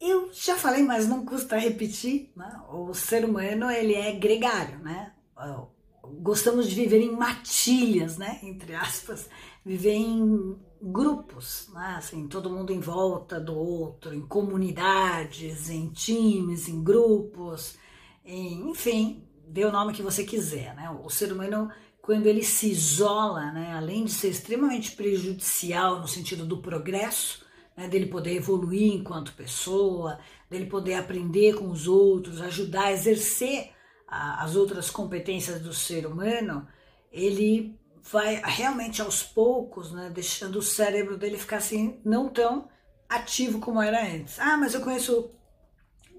Eu já falei, mas não custa repetir, né? o ser humano ele é gregário, né? Gostamos de viver em matilhas, né? Entre aspas, viver em grupos, né? Assim, todo mundo em volta do outro, em comunidades, em times, em grupos, em, enfim, dê o nome que você quiser, né? O ser humano quando ele se isola, né, além de ser extremamente prejudicial no sentido do progresso, né, dele poder evoluir enquanto pessoa, dele poder aprender com os outros, ajudar a exercer a, as outras competências do ser humano, ele vai realmente aos poucos, né, deixando o cérebro dele ficar assim não tão ativo como era antes. Ah, mas eu conheço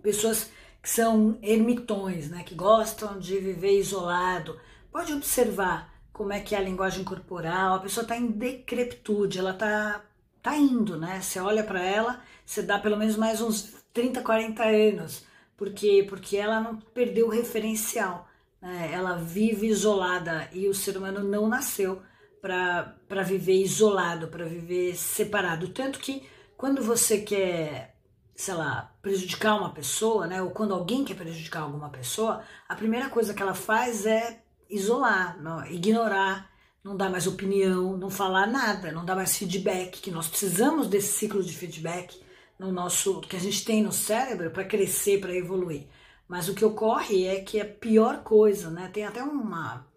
pessoas que são ermitões, né, que gostam de viver isolado. Pode observar como é que é a linguagem corporal, a pessoa está em decrepitude, ela está tá indo, né? Você olha para ela, você dá pelo menos mais uns 30, 40 anos, porque porque ela não perdeu o referencial, né? Ela vive isolada e o ser humano não nasceu para viver isolado, para viver separado, tanto que quando você quer, sei lá, prejudicar uma pessoa, né, ou quando alguém quer prejudicar alguma pessoa, a primeira coisa que ela faz é isolar, não, ignorar, não dar mais opinião, não falar nada, não dar mais feedback, que nós precisamos desse ciclo de feedback no nosso que a gente tem no cérebro para crescer, para evoluir. Mas o que ocorre é que é a pior coisa, né? Tem até uma,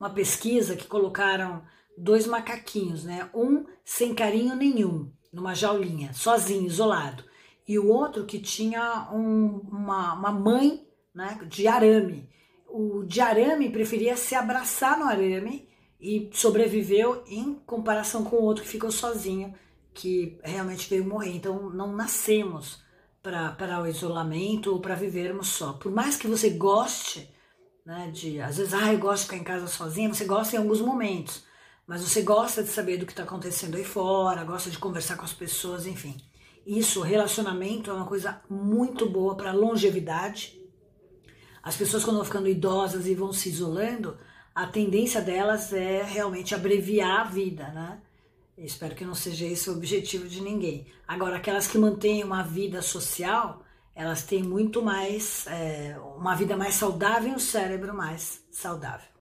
uma pesquisa que colocaram dois macaquinhos, né? Um sem carinho nenhum, numa jaulinha, sozinho, isolado. E o outro que tinha um, uma, uma mãe né, de arame. O de arame preferia se abraçar no arame e sobreviveu em comparação com o outro que ficou sozinho, que realmente veio morrer. Então não nascemos para o isolamento ou para vivermos só. Por mais que você goste, né, de às vezes, ah, eu gosto de ficar em casa sozinha, você gosta em alguns momentos, mas você gosta de saber do que está acontecendo aí fora, gosta de conversar com as pessoas, enfim. Isso, relacionamento é uma coisa muito boa para longevidade. As pessoas quando vão ficando idosas e vão se isolando, a tendência delas é realmente abreviar a vida, né? espero que não seja esse o objetivo de ninguém. Agora, aquelas que mantêm uma vida social, elas têm muito mais, é, uma vida mais saudável e um cérebro mais saudável.